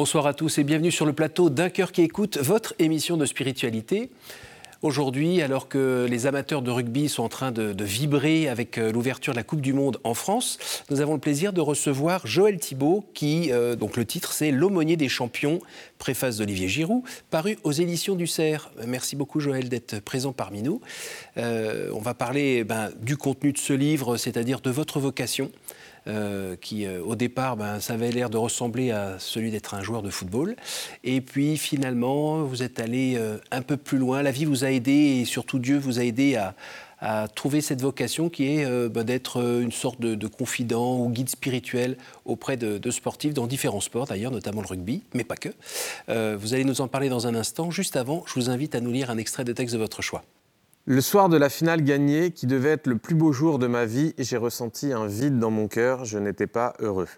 Bonsoir à tous et bienvenue sur le plateau d'un cœur qui écoute votre émission de spiritualité. Aujourd'hui, alors que les amateurs de rugby sont en train de, vibrer avec euh, l'ouverture de la Coupe du Monde en France, nous avons le plaisir de recevoir Joël Thibault, qui, euh, donc le titre, c'est L'aumônier des champions, préface d'Olivier Giroud, paru aux éditions du Cerf. Merci beaucoup, Joël, d'être présent parmi nous. Euh, on va parler ben, du contenu de ce livre, c'est-à-dire de votre vocation. Euh, qui euh, au départ, ben, ça avait l'air de ressembler à celui d'être un joueur de football. Et puis finalement, vous êtes allé euh, un peu plus loin. La vie vous a aidé et surtout Dieu vous a aidé à, trouver cette vocation qui est ben, d'être une sorte de, confident ou guide spirituel auprès de sportifs dans différents sports d'ailleurs, notamment le rugby, mais pas que. vous allez nous en parler dans un instant. Juste avant, je vous invite à nous lire un extrait de texte de votre choix. Le soir de la finale gagnée, qui devait être le plus beau jour de ma vie, j'ai ressenti un vide dans mon cœur, je n'étais pas heureux.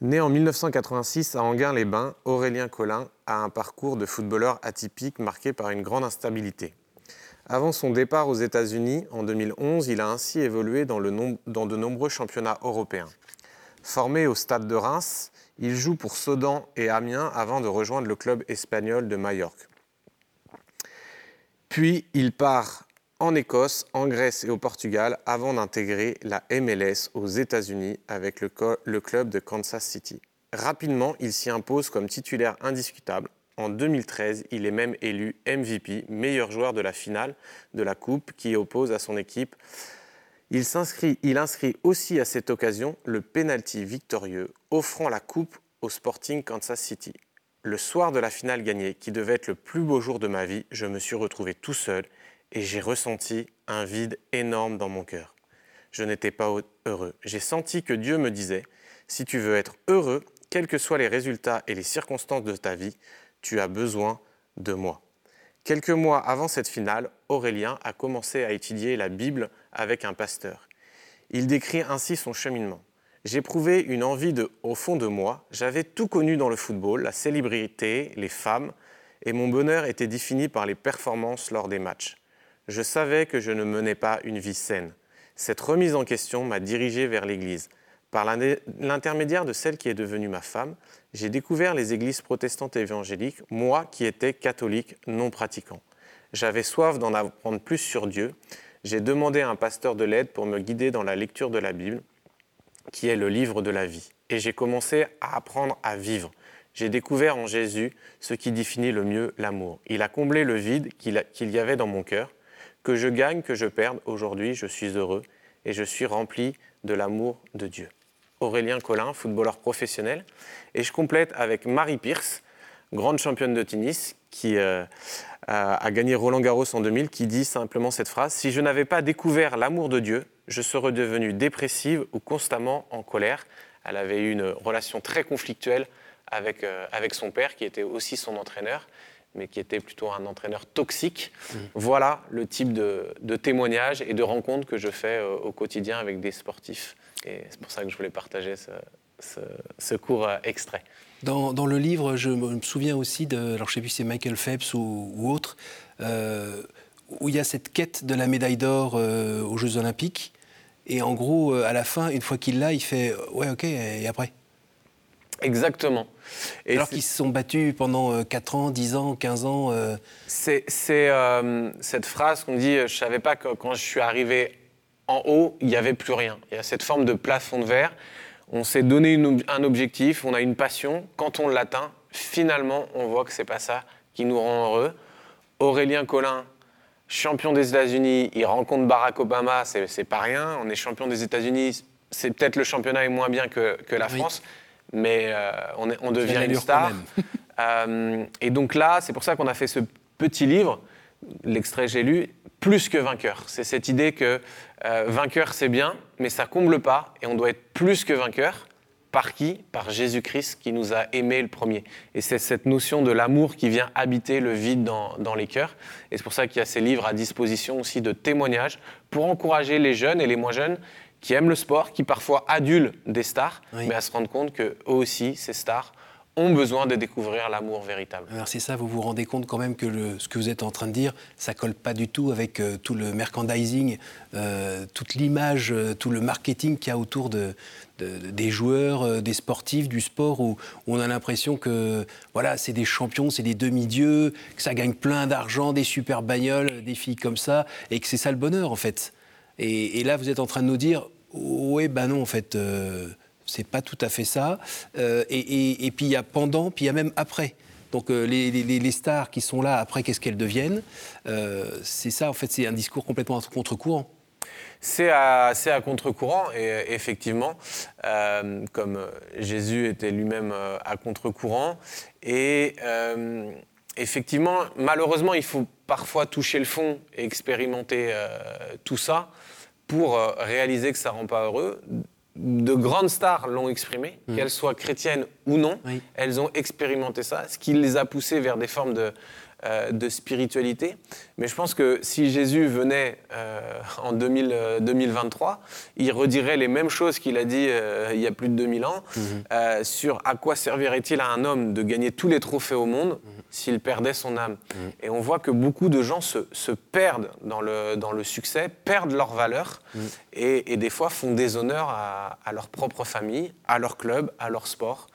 Né en 1986 à Anguin-les-Bains, Aurélien Collin a un parcours de footballeur atypique marqué par une grande instabilité. Avant son départ aux États-Unis en 2011, il a ainsi évolué dans, de nombreux championnats européens. Formé au stade de Reims, il joue pour Sedan et Amiens avant de rejoindre le club espagnol de Majorque. Puis il part en Écosse, en Grèce et au Portugal avant d'intégrer la MLS aux États-Unis avec le, club de Kansas City. Rapidement, il s'y impose comme titulaire indiscutable. En 2013, il est même élu MVP, meilleur joueur de la finale de la Coupe qui oppose à son équipe. Il, il inscrit aussi à cette occasion le penalty victorieux, offrant la Coupe au Sporting Kansas City. Le soir de la finale gagnée, qui devait être le plus beau jour de ma vie, je me suis retrouvé tout seul et j'ai ressenti un vide énorme dans mon cœur. Je n'étais pas heureux. J'ai senti que Dieu me disait, si tu veux être heureux, quels que soient les résultats et les circonstances de ta vie, tu as besoin de moi. Quelques mois avant cette finale, Aurélien a commencé à étudier la Bible avec un pasteur. Il décrit ainsi son cheminement j'éprouvais une envie de, au fond de moi. J'avais tout connu dans le football, la célébrité, les femmes, et mon bonheur était défini par les performances lors des matchs. Je savais que je ne menais pas une vie saine. Cette remise en question m'a dirigé vers l'Église. Par l'intermédiaire de celle qui est devenue ma femme, j'ai découvert les églises protestantes évangéliques, moi qui étais catholique non pratiquant. J'avais soif d'en apprendre plus sur Dieu. J'ai demandé à un pasteur de l'aide pour me guider dans la lecture de la Bible qui est le livre de la vie. Et j'ai commencé à apprendre à vivre. J'ai découvert en Jésus ce qui définit le mieux l'amour. Il a comblé le vide qu'il y avait dans mon cœur. Que je gagne, que je perde, aujourd'hui je suis heureux et je suis rempli de l'amour de Dieu. Aurélien Collin, footballeur professionnel. Et je complète avec Marie Pierce, grande championne de tennis, qui euh, a gagné Roland Garros en 2000, qui dit simplement cette phrase Si je n'avais pas découvert l'amour de Dieu, je serais devenue dépressive ou constamment en colère. Elle avait eu une relation très conflictuelle avec, euh, avec son père, qui était aussi son entraîneur, mais qui était plutôt un entraîneur toxique. Mmh. Voilà le type de, de témoignages et de rencontres que je fais euh, au quotidien avec des sportifs. Et c'est pour ça que je voulais partager ce, ce, court euh, extrait. Dans, dans, le livre, je me souviens aussi de, alors je sais plus si c'est Michael Phelps ou, ou autre, où il y a cette quête de la médaille d'or aux Jeux Olympiques. Et en gros, euh, à la fin, une fois qu'il l'a, il fait euh, Ouais, ok, et après? Exactement. Et Alors qu'ils se sont battus pendant 4 euh, ans, 10 ans, 15 ans. C'est cette phrase qu'on dit Je ne savais pas que quand je suis arrivé en haut, il n'y avait plus rien. Il y a cette forme de plafond de verre. On s'est donné un objectif, on a une passion. Quand on l'atteint, finalement, on voit que ce n'est pas ça qui nous rend heureux. Aurélien Collin, champion des États-Unis, il rencontre Barack Obama, c'est pas rien. On est champion des États-Unis, c'est peut-être le championnat est moins bien que, la France, mais euh, on, est, on, devient une star. Euh, et donc là, c'est pour ça qu'on a fait ce petit livre, l'extrait j'ai lu, plus que vainqueur. C'est cette idée que euh, vainqueur c'est bien, mais ça comble pas, et on doit être plus que vainqueur. Par qui? Par Jésus-Christ qui nous a aimés le premier. Et c'est cette notion de l'amour qui vient habiter le vide dans, les cœurs. Et c'est pour ça qu'il y a ces livres à disposition aussi de témoignages pour encourager les jeunes et les moins jeunes qui aiment le sport, qui parfois adulent des stars, mais à se rendre compte qu'eux aussi, ces stars, ont besoin de découvrir l'amour véritable. Alors c'est ça, vous vous rendez compte quand même que ce que vous êtes en train de dire, ça colle pas du tout avec euh, tout le merchandising, euh, toute l'image, euh, tout le marketing qu'il y a autour de, des joueurs, des sportifs, du sport, où, on a l'impression que voilà, c'est des champions, c'est des demi-dieux, que ça gagne plein d'argent, des super bagnoles, des filles comme ça, et que c'est ça le bonheur en fait. Et, là, vous êtes en train de nous dire, oui, ben non, en fait c'est pas tout à fait ça. Euh, et, puis il y a pendant, puis il y a même après. Donc euh, les, stars qui sont là après, qu'est-ce qu'elles deviennent? Euh, C'est ça, en fait, c'est un discours complètement à contre-courant. C'est à, à contre-courant et effectivement, comme Jésus était lui-même à contre-courant. Et effectivement, malheureusement, il faut parfois toucher le fond et expérimenter tout ça pour réaliser que ça ne rend pas heureux de grandes stars l'ont exprimé, mm. qu'elles soient chrétiennes ou non. Elles ont expérimenté ça, ce qui les a poussées vers des formes de, euh, de spiritualité. Mais je pense que si Jésus venait euh, en 2023, euh, il redirait les mêmes choses qu'il a dit il y a plus de 2000 ans mhm. sur à quoi servirait-il à un homme de gagner tous les trophées au monde mhm. s'il perdait son âme. Mhm. Et on voit que beaucoup de gens se, perdent dans le, dans le succès, perdent leur valeur et, des fois font déshonneur à, à leur propre famille, à leur club, à leur sport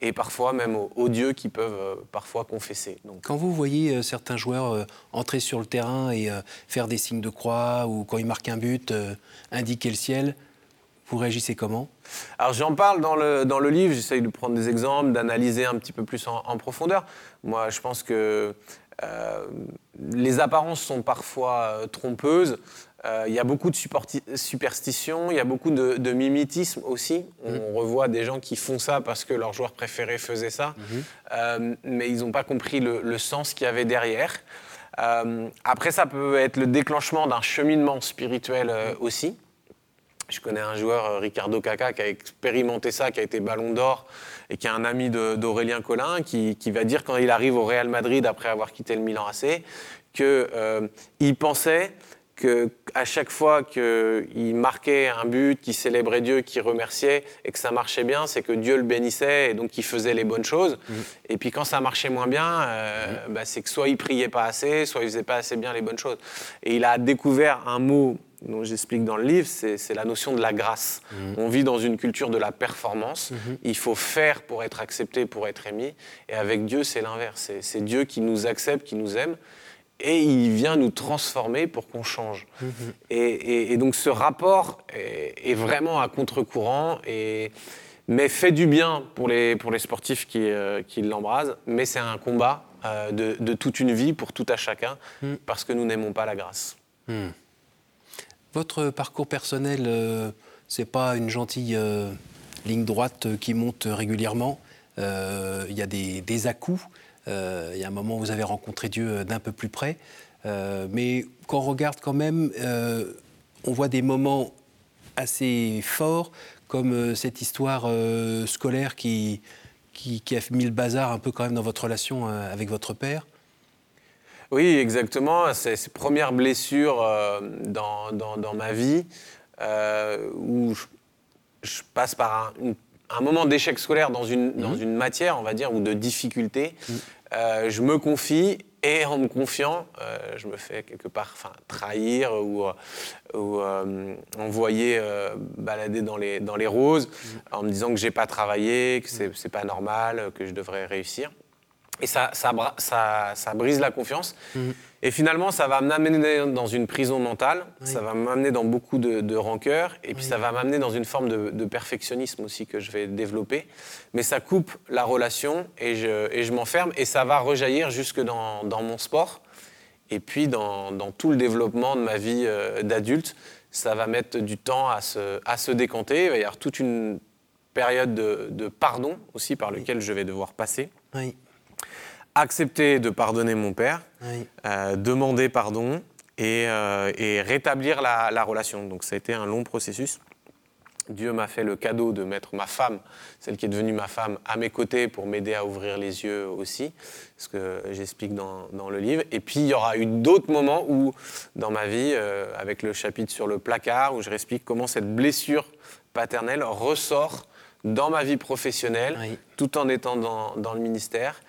et parfois même aux, dieux qui peuvent euh, parfois confesser. Donc. Quand vous voyez euh, certains joueurs euh, entrer sur le terrain et faire des signes de croix, ou quand ils marquent un but, indiquer le ciel, vous réagissez comment? Alors j'en parle dans le, dans le livre, j'essaye de prendre des exemples, d'analyser un petit peu plus en, profondeur. Moi je pense que les apparences sont parfois trompeuses. Euh, il y a beaucoup de superstitions, il y a beaucoup de, mimétisme aussi. On mhm. revoit des gens qui font ça parce que leur joueur préféré faisait ça, mhm. euh, mais ils n'ont pas compris le, sens qu'il y avait derrière. Euh, après, ça peut être le déclenchement d'un cheminement spirituel mhm. aussi. Je connais un joueur, Ricardo Caca, qui a expérimenté ça, qui a été ballon d'or et qui est un ami d'Aurélien Collin, qui, qui, va dire quand il arrive au Real Madrid après avoir quitté le Milan AC, qu'il pensait qu'à chaque fois qu'il marquait un but, qu'il célébrait Dieu, qu'il remerciait et que ça marchait bien, c'est que Dieu le bénissait et donc qu'il faisait les bonnes choses. Mm. Et puis quand ça marchait moins bien, euh, mm. bah, c'est que soit il priait pas assez, soit il faisait pas assez bien les bonnes choses. Et il a découvert un mot dont j'explique dans le livre, c'est la notion de la grâce. Mm. On vit dans une culture de la performance. Mm-hmm. Il faut faire pour être accepté, pour être aimé. Et avec Dieu, c'est l'inverse. C'est Dieu qui nous accepte, qui nous aime et il vient nous transformer pour qu'on change. Mhm. Et, donc ce rapport est, vraiment à contre-courant, mais fait du bien pour les, pour les sportifs qui, euh, qui l'embrasent, mais c'est un combat euh, de, toute une vie pour tout à chacun, mhm. parce que nous n'aimons pas la grâce. Mhm. Votre parcours personnel, euh, c'est pas une gentille ligne droite qui monte régulièrement. Il y a des, des à-coups. Euh, il y a un moment où vous avez rencontré Dieu euh, d'un peu plus près. Euh, mais quand on regarde quand même, on voit des moments assez forts, comme cette histoire scolaire qui, qui, a mis le bazar un peu quand même dans votre relation avec votre père. Oui, exactement. C'est ces premières blessures dans, dans, ma vie où je, passe par un, un moment d'échec scolaire dans une, dans mhm. une matière, on va dire, ou de difficulté, mhm. euh, je me confie et en me confiant, euh, je me fais quelque part trahir ou, ou euh, envoyer balader dans les, dans les roses mhm. en me disant que j'ai pas travaillé, que c'est n'est pas normal, que je devrais réussir. Et ça, ça, ça, ça brise la confiance. Et finalement, ça va m'amener dans une prison mentale, ça va m'amener dans beaucoup de, de rancœur, et puis ça va m'amener dans une forme de, perfectionnisme aussi que je vais développer. Mais ça coupe la relation et je, et je m'enferme, et ça va rejaillir jusque dans, dans mon sport, et puis dans, dans, tout le développement de ma vie euh, d'adulte. Ça va mettre du temps à se, à se décanter, il va y avoir toute une période de, de pardon aussi par lequel je vais devoir passer. Oui accepter de pardonner mon père, euh, demander pardon et, euh, rétablir la, relation. Donc ça a été un long processus. Dieu m'a fait le cadeau de mettre ma femme, celle qui est devenue ma femme, à mes côtés pour m'aider à ouvrir les yeux aussi, ce que j'explique dans, le livre. Et puis il y aura eu d'autres moments où, dans ma vie, euh, avec le chapitre sur le placard, où je explique comment cette blessure paternelle ressort dans ma vie professionnelle, tout en étant dans, dans le ministère.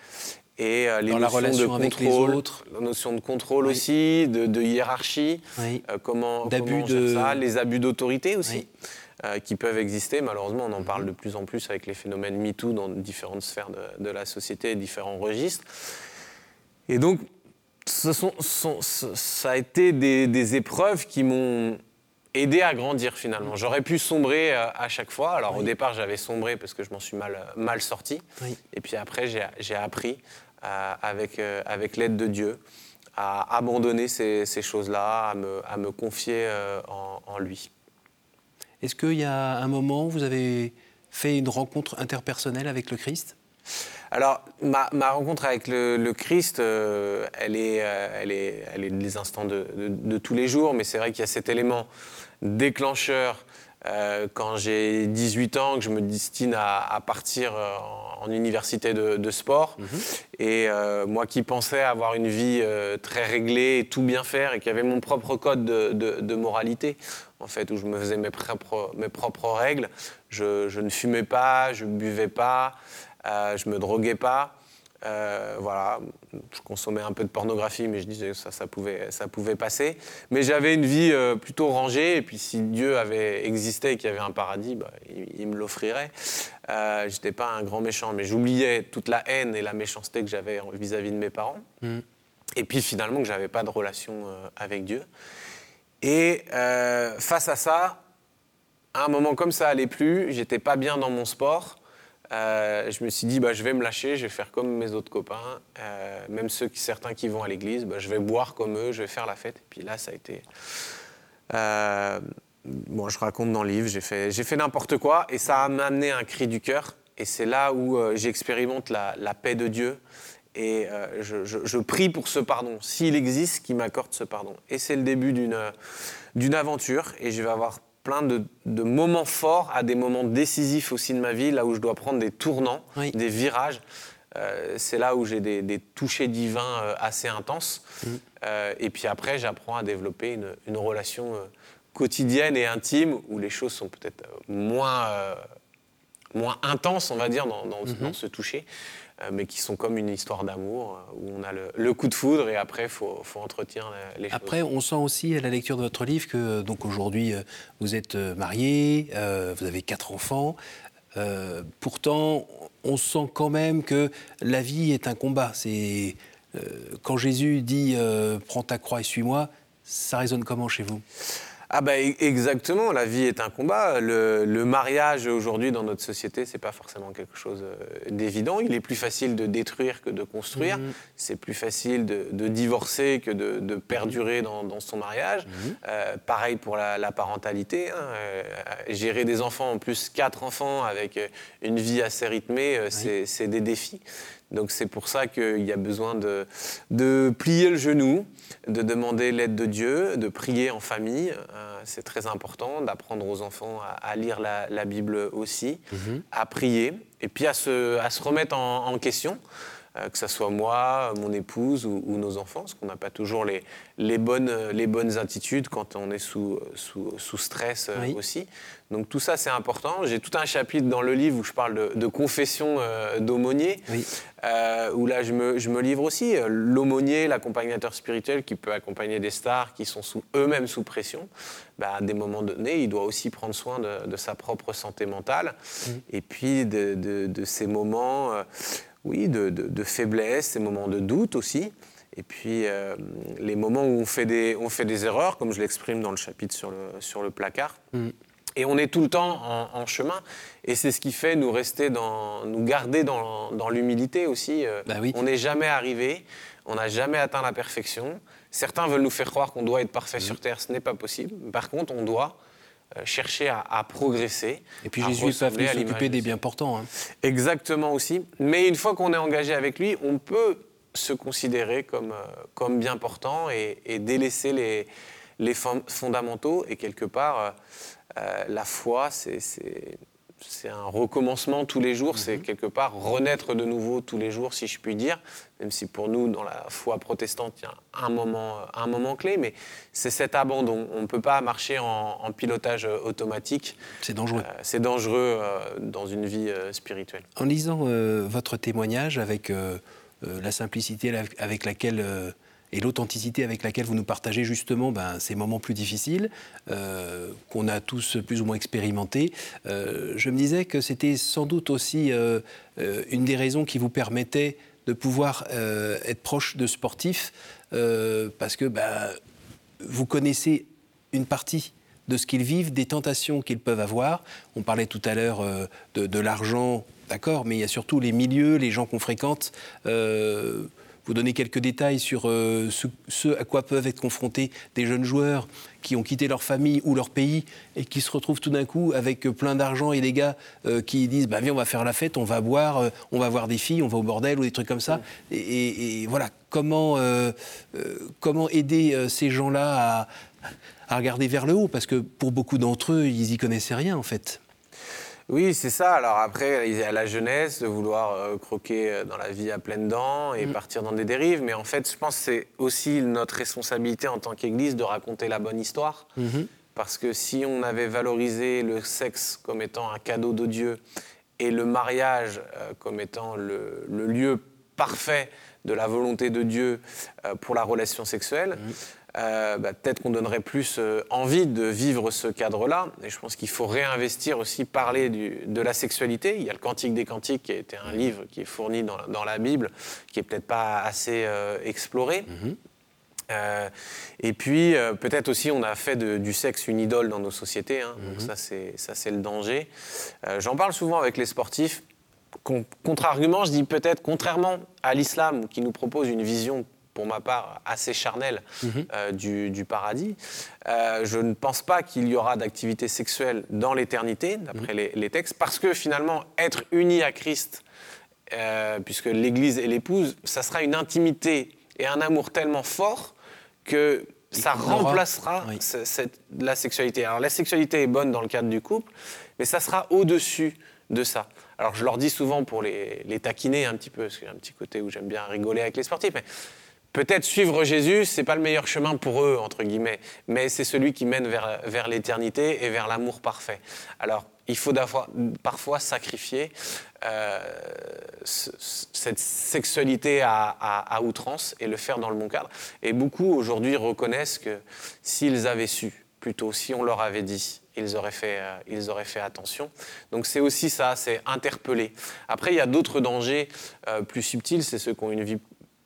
Et euh, les dans notions la relation de contrôle, avec les autres. La notion de contrôle aussi, de, de hiérarchie, euh, comment, comment de... ça, les abus d'autorité aussi. Euh, qui peuvent exister. Malheureusement, on en parle de plus en plus avec les phénomènes MeToo dans différentes sphères de, de la société, différents registres. Et donc, ce sont, ça a été des, des épreuves qui m'ont aidé à grandir finalement. J'aurais pu sombrer à chaque fois. Alors au départ, j'avais sombré parce que je m'en suis mal, mal sorti. Et puis après, j'ai appris avec, avec l'aide de Dieu à abandonner ces, ces choses-là, à me, à me confier en, en lui. Est-ce qu'il y a un moment où vous avez fait une rencontre interpersonnelle avec le Christ? Alors, ma, rencontre avec le, Christ, euh, elle, est, euh, elle, est, elle est des instants de, tous les jours, mais c'est vrai qu'il y a cet élément déclencheur euh, quand j'ai 18 ans, que je me destine à, partir en, université de, sport. Mhm. Et moi qui pensais avoir une vie très réglée et tout bien faire et qui avait mon propre code de, moralité, en fait, où je me faisais mes propres, mes propres règles, je, je ne fumais pas, je ne buvais pas. Euh, je me droguais pas. Euh, voilà, je consommais un peu de pornographie, mais je disais que ça, ça, pouvait, ça pouvait passer. Mais j'avais une vie euh, plutôt rangée, et puis si Dieu avait existé et qu'il y avait un paradis, bah, il, me l'offrirait. Euh, J'étais pas un grand méchant, mais j'oubliais toute la haine et la méchanceté que j'avais vis-à-vis de mes parents. Mm. Et puis finalement que j'avais pas de relation avec Dieu. Et face à ça, à un moment comme ça allait plus, j'étais pas bien dans mon sport. Euh, je me suis dit, bah, je vais me lâcher, je vais faire comme mes autres copains, euh, même ceux qui, certains qui vont à l'église, bah, je vais boire comme eux, je vais faire la fête. Et puis là, ça a été. Euh, bon, je raconte dans le livre, j'ai fait, j'ai fait n'importe quoi et ça m'a amené un cri du cœur. Et c'est là où j'expérimente la, la, paix de Dieu. Et je, prie pour ce pardon, s'il existe, qui m'accorde ce pardon. Et c'est le début d'une, d'une aventure. Et je vais avoir plein de, moments forts à des moments décisifs aussi de ma vie, là où je dois prendre des tournants, des virages. Euh, c'est là où j'ai des, des, touchés divins euh, assez intenses. Mm. Euh, et puis après, j'apprends à développer une, relation quotidienne et intime où les choses sont peut-être moins, moins intenses, on va dire, dans, dans mm-hmm. ce toucher. Euh, mais qui sont comme une histoire d'amour, euh, où on a le, coup de foudre et après, il faut, entretenir les choses. Après, on sent aussi à la lecture de votre livre que donc aujourd'hui, euh, vous êtes marié, vous avez quatre enfants. pourtant, on sent quand même que la vie est un combat. C'est quand Jésus dit prends ta croix et suis-moi, ça résonne comment chez vous? Ah bah exactement, la vie est un combat. Le, mariage aujourd'hui dans notre société, c'est pas forcément quelque chose euh, d'évident. Il est plus facile de détruire que de construire. Mhm. C'est plus facile de, divorcer que de, perdurer dans, son mariage. Mhm. Euh, pareil pour la, parentalité. Hein. Euh, gérer des enfants, en plus quatre enfants avec une vie assez rythmée, c'est des défis. Donc c'est pour ça qu'il y a besoin de, de, plier le genou, de demander l'aide de Dieu, de prier en famille. Euh, c'est très important d'apprendre aux enfants à, lire la, Bible aussi, mhm. à prier, et puis à se, à se remettre en, question. Euh, que ce soit moi, mon épouse ou, nos enfants, parce qu'on n'a pas toujours les, les, bonnes, les bonnes attitudes quand on est sous, sous, sous stress euh, aussi. Donc tout ça, c'est important. J'ai tout un chapitre dans le livre où je parle de, confession euh, d'aumônier, euh, où là, je me, je me livre aussi. L'aumônier, l'accompagnateur spirituel qui peut accompagner des stars qui sont eux-mêmes sous pression, bah, à des moments donnés, il doit aussi prendre soin de, sa propre santé mentale et puis de, de ces moments, euh, oui, de, faiblesse, ces moments de doute aussi. Et puis les moments où on fait des, on fait des erreurs, comme je l'exprime dans le chapitre sur le, sur le placard. Mm. Et on est tout le temps en, chemin. Et c'est ce qui fait nous rester dans, nous garder dans, dans l'humilité aussi. Euh, bah on n'est jamais arrivé, on n'a jamais atteint la perfection. Certains veulent nous faire croire qu'on doit être parfait sur Terre, ce n'est pas possible. Par contre, on doit euh, chercher à, progresser. Et puis Jésus est pas venu s'occuper des bien portants. Hein. Exactement aussi. Mais une fois qu'on est engagé avec lui, on peut se considérer comme, euh, comme bien portant et, et délaisser les, les fondamentaux et quelque part euh, la foi, c'est c'est un recommencement tous les jours, c'est mhm. quelque part renaître de nouveau tous les jours, si je puis dire, même si pour nous, dans la foi protestante, il y a un moment, un moment clé, mais c'est cet abandon. On ne peut pas marcher en, pilotage automatique. C'est dangereux. Euh, c'est dangereux euh, dans une vie euh, spirituelle. En lisant votre témoignage avec la simplicité avec laquelle et l'authenticité avec laquelle vous nous partagez justement ben, ces moments plus difficiles euh, qu'on a tous plus ou moins expérimentés, euh, je me disais que c'était sans doute aussi euh, une des raisons qui vous permettait de pouvoir être proche de sportifs parce que ben, vous connaissez une partie de ce qu'ils vivent, des tentations qu'ils peuvent avoir. On parlait tout à l'heure de, de l'argent, d'accord, mais il y a surtout les milieux, les gens qu'on fréquente vous donner quelques détails sur euh, ce, à quoi peuvent être confrontés des jeunes joueurs qui ont quitté leur famille ou leur pays et qui se retrouvent tout d'un coup avec euh, plein d'argent et des gars euh, qui disent bah, Viens, on va faire la fête, on va boire, on va voir des filles, on va au bordel ou des trucs comme ça. Et, voilà, comment, comment aider ces gens-là à, à regarder vers le haut? Parce que pour beaucoup d'entre eux, ils y connaissaient rien en fait. Oui, c'est ça. Alors après, il y a la jeunesse de vouloir euh, croquer euh, dans la vie à pleines dents et mm. partir dans des dérives. Mais en fait, je pense que c'est aussi notre responsabilité en tant qu'Église de raconter la bonne histoire. Mm-hmm. Parce que si on avait valorisé le sexe comme étant un cadeau de Dieu et le mariage euh, comme étant le, lieu parfait de la volonté de Dieu pour la relation sexuelle, mm. Euh, bah, peut-être qu'on donnerait plus euh, envie de vivre ce cadre-là. Et je pense qu'il faut réinvestir aussi, parler de la sexualité. Il y a le Cantique des Cantiques, qui a été un livre qui est fourni dans, la Bible, qui est peut-être pas assez euh, exploré. Mhm. et puis, peut-être aussi, on a fait du sexe une idole dans nos sociétés. Hein. Donc mhm. ça, c'est le danger. J'en parle souvent avec les sportifs. Contre-argument, je dis peut-être, contrairement à l'islam, qui nous propose une vision pour ma part, assez charnel mhm. euh, du, paradis. Euh, je ne pense pas qu'il y aura d'activité sexuelle dans l'éternité, d'après mhm. les, textes, parce que finalement, être uni à Christ, euh, puisque l'Église est l'épouse, ça sera une intimité et un amour tellement fort que ça remplacera la sexualité. Alors la sexualité est bonne dans le cadre du couple, mais ça sera au-dessus de ça. Alors je leur dis souvent pour les, les taquiner un petit peu, parce qu'il y a un petit côté où j'aime bien rigoler avec les sportifs, mais Peut-être suivre Jésus, c'est pas le meilleur chemin pour eux, entre guillemets, mais c'est celui qui mène vers, vers l'éternité et vers l'amour parfait. Alors, il faut parfois sacrifier euh, cette sexualité à, outrance et le faire dans le bon cadre. Et beaucoup aujourd'hui reconnaissent que s'ils avaient su, plutôt si on leur avait dit, ils auraient fait, euh, ils auraient fait attention. Donc c'est aussi ça, c'est interpeller. Après, il y a d'autres dangers euh, plus subtils, c'est ceux qui ont une vie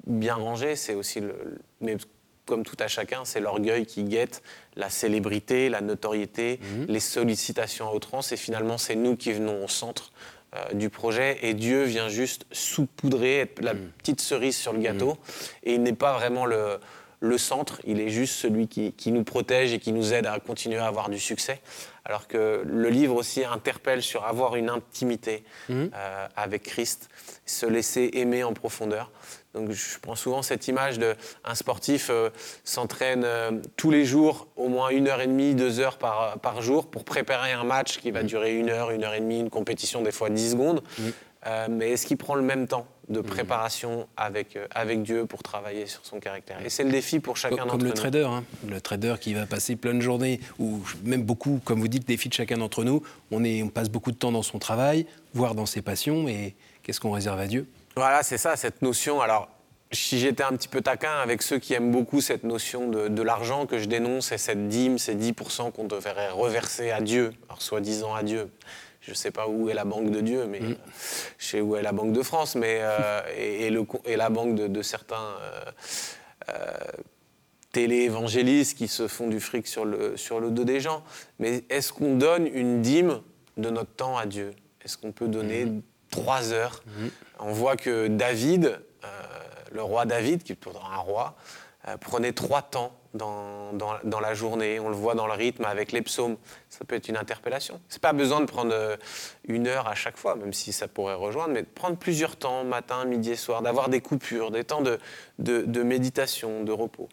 bien rangé, c'est aussi le, mais comme tout à chacun, c'est l'orgueil qui guette la célébrité, la notoriété, mhm. les sollicitations à outrance, et finalement c'est nous qui venons au centre euh, du projet, et Dieu vient juste saupoudrer, être la mhm. petite cerise sur le gâteau, mhm. et il n'est pas vraiment le, le, centre, il est juste celui qui, qui, nous protège et qui nous aide à continuer à avoir du succès. Alors que le livre aussi interpelle sur avoir une intimité euh, avec Christ, se laisser aimer en profondeur. Donc je prends souvent cette image d'un sportif euh, s'entraîne euh, tous les jours, au moins une heure et demie, deux heures par, par jour, pour préparer un match qui va mm. durer une heure, une heure et demie, une compétition des fois dix secondes. Mm. Euh, mais est-ce qu'il prend le même temps de mm. préparation avec, avec Dieu pour travailler sur son caractère? Et c'est le défi pour chacun d'entre nous. Comme le trader, hein. le trader qui va passer plein de journées, ou même beaucoup, comme vous dites, le défi de chacun d'entre nous. On, est, on passe beaucoup de temps dans son travail, voire dans ses passions, et qu'est-ce qu'on réserve à Dieu? Voilà, c'est ça, cette notion. Alors, si j'étais un petit peu taquin avec ceux qui aiment beaucoup cette notion de, l'argent que je dénonce et cette dîme, ces 10% qu'on devrait reverser à Dieu, alors soi-disant à Dieu. Je ne sais pas où est la banque de Dieu, mais mm. je sais où est la banque de France, mais euh, et, le, et, la banque de, certains euh, euh, télé-évangélistes qui se font du fric sur le, sur le dos des gens. Mais est-ce qu'on donne une dîme de notre temps à Dieu? Est-ce qu'on peut donner mm. Trois heures mm. On voit que David, euh, le roi David, qui est pourtant un roi, euh, prenait trois temps dans, dans, la journée, on le voit dans le rythme avec les psaumes. Ça peut être une interpellation. C'est pas besoin de prendre euh, une heure à chaque fois, même si ça pourrait rejoindre, mais de prendre plusieurs temps, matin, midi et soir, d'avoir des coupures, des temps de, de, méditation, de repos.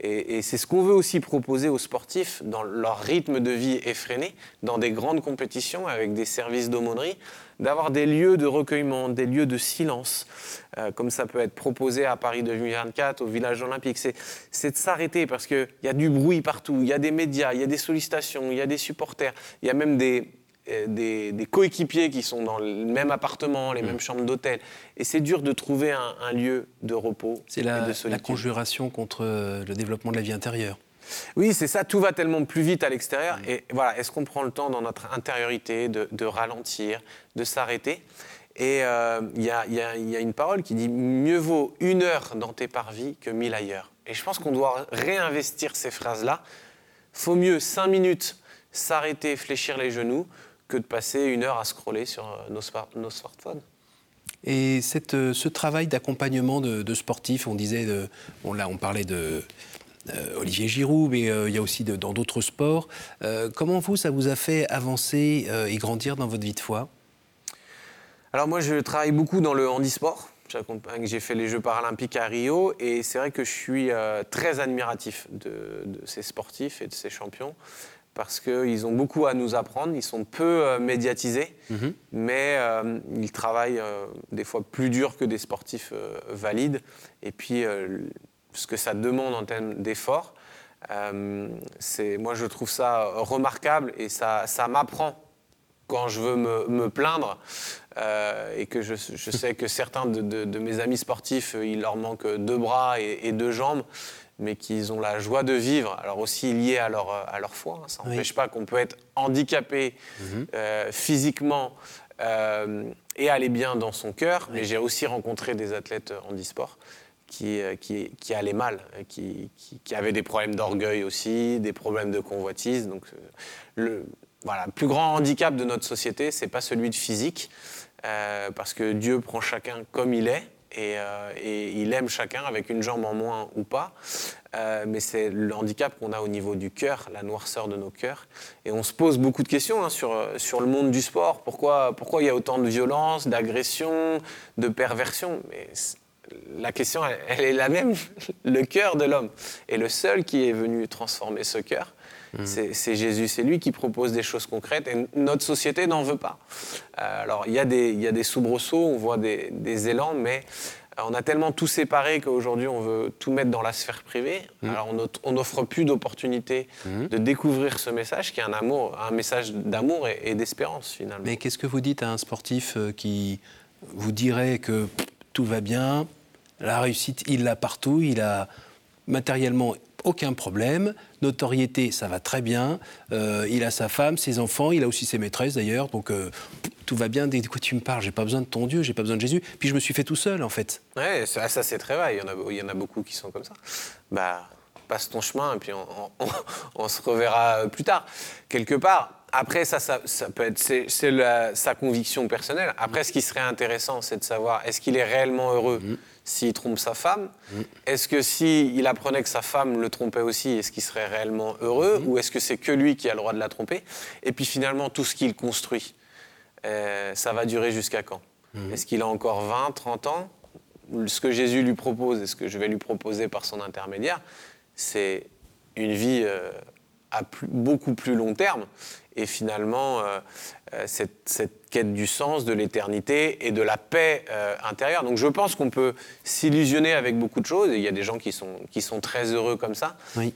Et, et c'est ce qu'on veut aussi proposer aux sportifs dans leur rythme de vie effréné, dans des grandes compétitions avec des services d'aumônerie d'avoir des lieux de recueillement, des lieux de silence, euh, comme ça peut être proposé à Paris 2024, au village olympique. C'est de s'arrêter parce qu'il y a du bruit partout, il y a des médias, il y a des sollicitations, il y a des supporters, il y a même des, euh, des, coéquipiers qui sont dans le même appartement, les mmh. mêmes chambres d'hôtel. Et c'est dur de trouver un, lieu de repos. C'est la, la conjuration contre le développement de la vie intérieure. Oui, c'est ça, tout va tellement plus vite à l'extérieur. Et voilà, est-ce qu'on prend le temps dans notre intériorité de, ralentir, de s'arrêter? Et euh, il y, a une parole qui dit Mieux vaut une heure dans tes parvis que mille ailleurs. Et je pense qu'on doit réinvestir ces phrases-là. Faut mieux cinq minutes s'arrêter, fléchir les genoux, que de passer une heure à scroller sur euh, nos, smartphones. Et euh, ce travail d'accompagnement de, sportifs, on disait, on parlait de, euh, Olivier Giroud, mais euh, il y a aussi dans d'autres sports. Euh, comment vous, ça vous a fait avancer et grandir dans votre vie de foi? Alors moi, je travaille beaucoup dans le handisport. J'ai fait les Jeux paralympiques à Rio et c'est vrai que je suis très admiratif de, ces sportifs et de ces champions parce qu'ils ont beaucoup à nous apprendre, ils sont peu médiatisés, mhm. mais ils travaillent des fois plus dur que des sportifs valides. Et puis ce que ça demande en termes d'effort. Euh, moi, je trouve ça remarquable et ça, ça m'apprend quand je veux me, plaindre euh, et que je, sais que certains de, mes amis sportifs, il leur manque deux bras et, deux jambes, mais qu'ils ont la joie de vivre, alors aussi lié à leur, à leur foi. Hein. Ça n'empêche pas qu'on peut être handicapé mhm. euh, physiquement et aller bien dans son cœur, mais j'ai aussi rencontré des athlètes handisport qui, euh, qui, allait mal, euh, qui, qui, avait des problèmes d'orgueil aussi, des problèmes de convoitise. Donc, euh, le, plus grand handicap de notre société, c'est pas celui de physique, parce que Dieu prend chacun comme il est. Et, il aime chacun avec une jambe en moins ou pas. mais c'est le handicap qu'on a au niveau du cœur, la noirceur de nos cœurs. Et on se pose beaucoup de questions hein, sur, sur le monde du sport. Pourquoi, pourquoi il y a autant de violence, d'agression, de perversion la question, elle, est la même, le cœur de l'homme. Et le seul qui est venu transformer ce cœur, mmh. c'est Jésus. C'est lui qui propose des choses concrètes et notre société n'en veut pas. Euh, alors, il y, a des, soubresauts, on voit des, élans, mais euh, on a tellement tout séparé qu'aujourd'hui, on veut tout mettre dans la sphère privée. Mmh. Alors, on n'offre plus d'opportunité mmh. de découvrir ce message qui est un, amour, un message d'amour et, et d'espérance, finalement. Mais qu'est-ce que vous dites à un sportif euh, qui vous dirait que tout va bien, la réussite, il l'a partout, il a matériellement aucun problème, notoriété, ça va très bien, euh, il a sa femme, ses enfants, il a aussi ses maîtresses d'ailleurs, donc euh, tout va bien. Dès que tu me parles, j'ai pas besoin de ton Dieu, j'ai pas besoin de Jésus. Puis je me suis fait tout seul en fait. Ouais, ça, c'est très vrai, il y, en a, il y en a beaucoup qui sont comme ça. Bah, passe ton chemin et puis on, se reverra plus tard. Quelque part, après, ça, ça, peut être c'est, sa conviction personnelle. Après, ce qui serait intéressant, c'est de savoir est-ce qu'il est réellement heureux mm s'il trompe sa femme mm. Est-ce que s'il il apprenait que sa femme le trompait aussi, est-ce qu'il serait réellement heureux mm. Ou est-ce que c'est que lui qui a le droit de la tromper? Et puis finalement, tout ce qu'il construit, euh, ça va durer jusqu'à quand? Mm. Est-ce qu'il a encore 20, 30 ans? Ce que Jésus lui propose et ce que je vais lui proposer par son intermédiaire, c'est une vie euh, à beaucoup plus long terme. Et finalement, euh, cette, quête du sens, de l'éternité et de la paix euh, intérieure. Donc je pense qu'on peut s'illusionner avec beaucoup de choses, et il y a des gens qui sont, qui sont très heureux comme ça. Oui.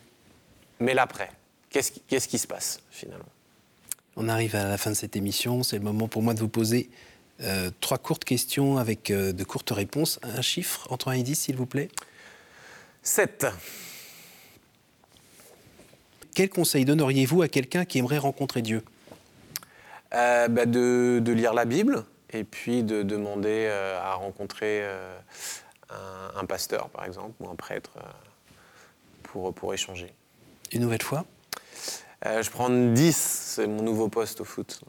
Mais l'après, qu'est-ce qui, qu'est-ce qui se passe finalement? On arrive à la fin de cette émission, c'est le moment pour moi de vous poser euh, trois courtes questions avec euh, de courtes réponses. Un chiffre 1 et 10, s'il vous plaît? 7. Quel conseil donneriez-vous à quelqu'un qui aimerait rencontrer Dieu? Euh, bah, de, lire la Bible et puis de demander euh, à rencontrer euh, un, pasteur, par exemple, ou un prêtre pour, pour échanger. Une nouvelle fois? Je prends 10, c'est mon nouveau poste au foot.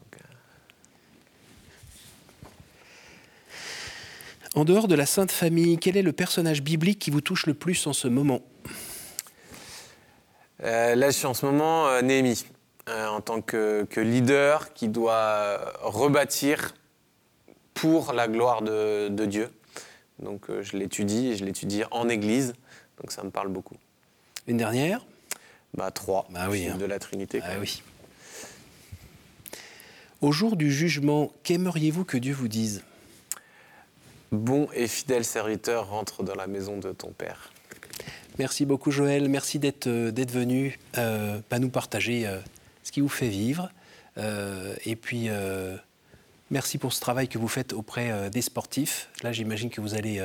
En dehors de la Sainte Famille, quel est le personnage biblique qui vous touche le plus en ce moment? Là, je suis en ce moment Néhémie, en tant que, leader qui doit rebâtir pour la gloire de, Dieu. Donc je l'étudie et je l'étudie en Église, donc ça me parle beaucoup. Une dernière? Bah, Trois, bah oui, hein. de la Trinité. Ah, oui. Au jour du jugement, qu'aimeriez-vous que Dieu vous dise? Bon et fidèle serviteur, rentre dans la maison de ton Père. Merci beaucoup Joël, merci d'être euh, venu euh, nous partager euh, ce qui vous fait vivre. Et puis, merci pour ce travail que vous faites auprès des sportifs. Là, j'imagine que vous allez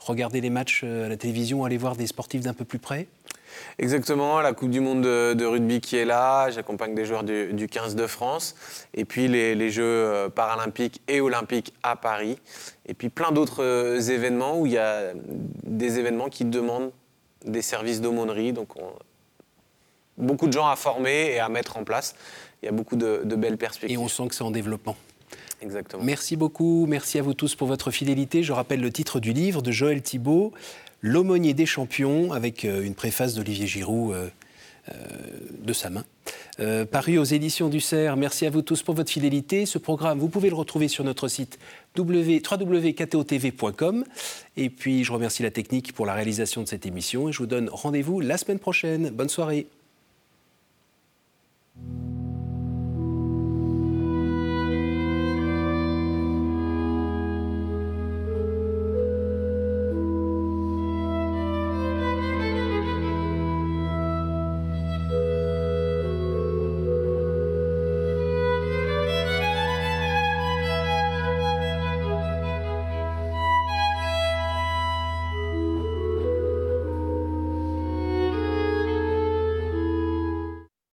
regarder les matchs à la télévision, aller voir des sportifs d'un peu plus près. Exactement, la Coupe du Monde de, rugby qui est là, j'accompagne des joueurs du, 15 de France, et puis les, Jeux paralympiques et olympiques à Paris, et puis plein d'autres événements où il y a des événements qui demandent des services d'aumônerie, donc beaucoup de gens à former et à mettre en place. Il y a beaucoup de, de belles perspectives. Et on sent que c'est en développement. Exactement. Merci beaucoup, merci à vous tous pour votre fidélité. Je rappelle le titre du livre de Joël Thibault, L'aumônier des champions, avec euh, une préface d'Olivier Giroud euh, euh, de sa main. Euh, Paru aux éditions du CERF. Merci à vous tous pour votre fidélité. Ce programme, vous pouvez le retrouver sur notre site www.kto.tv.com. Et puis, je remercie la technique pour la réalisation de cette émission et je vous donne rendez-vous la semaine prochaine. Bonne soirée.